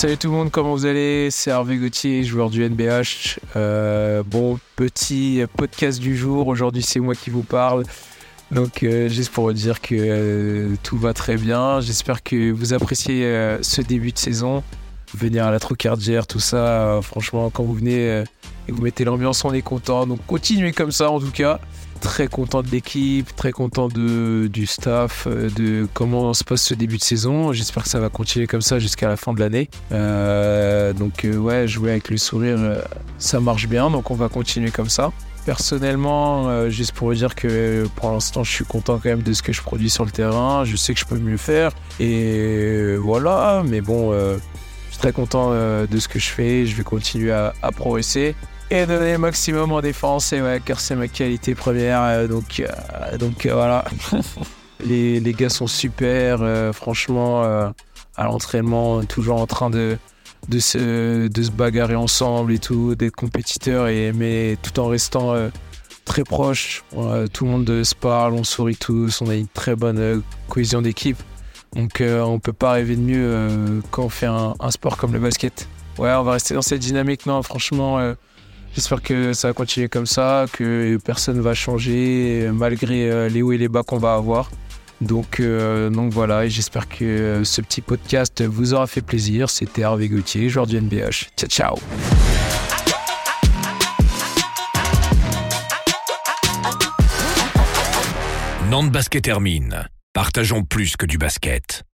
Salut tout le monde, comment vous allez? C'est Hervé Gauthier, joueur du NBH. Euh, bon, petit podcast du jour. Aujourd'hui, c'est moi qui vous parle. Donc, euh, juste pour vous dire que euh, tout va très bien. J'espère que vous appréciez ce début de saison. Venir à la Trocardière, tout ça, franchement, quand vous venez et vous mettez l'ambiance, on est content. Donc, continuez comme ça en tout cas. Très content de l'équipe, très content du staff, euh, de comment se passe ce début de saison. J'espère que ça va continuer comme ça jusqu'à la fin de l'année. Euh, donc, euh, ouais, jouer avec le sourire, ça marche bien. Donc, on va continuer comme ça. Personnellement, juste pour vous dire que pour l'instant, je suis content quand même de ce que je produis sur le terrain. Je sais que je peux mieux faire. Et voilà, mais bon, très content euh, de ce que je fais. Je vais continuer à, progresser et donner le maximum en défense. Et ouais, car c'est ma qualité première. euh, donc, euh, donc voilà. les, gars sont super. franchement, à l'entraînement, toujours en train de se, bagarrer ensemble et tout, d'être compétiteurs, et, mais tout en restant très proches. Voilà, tout le monde se parle, on sourit tous, on a une très bonne cohésion d'équipe. Donc euh, on peut pas rêver de mieux euh, quand on fait un, sport comme le basket. Ouais, on va rester dans cette dynamique. Non, franchement, euh, j'espère que ça va continuer comme ça, que personne va changer malgré euh, les hauts et les bas qu'on va avoir. Donc, donc voilà, et j'espère que ce petit podcast vous aura fait plaisir. C'était Hervé Gauthier, joueur du NBH. Ciao, ciao Nantes Basket termine. Partageons plus que du basket.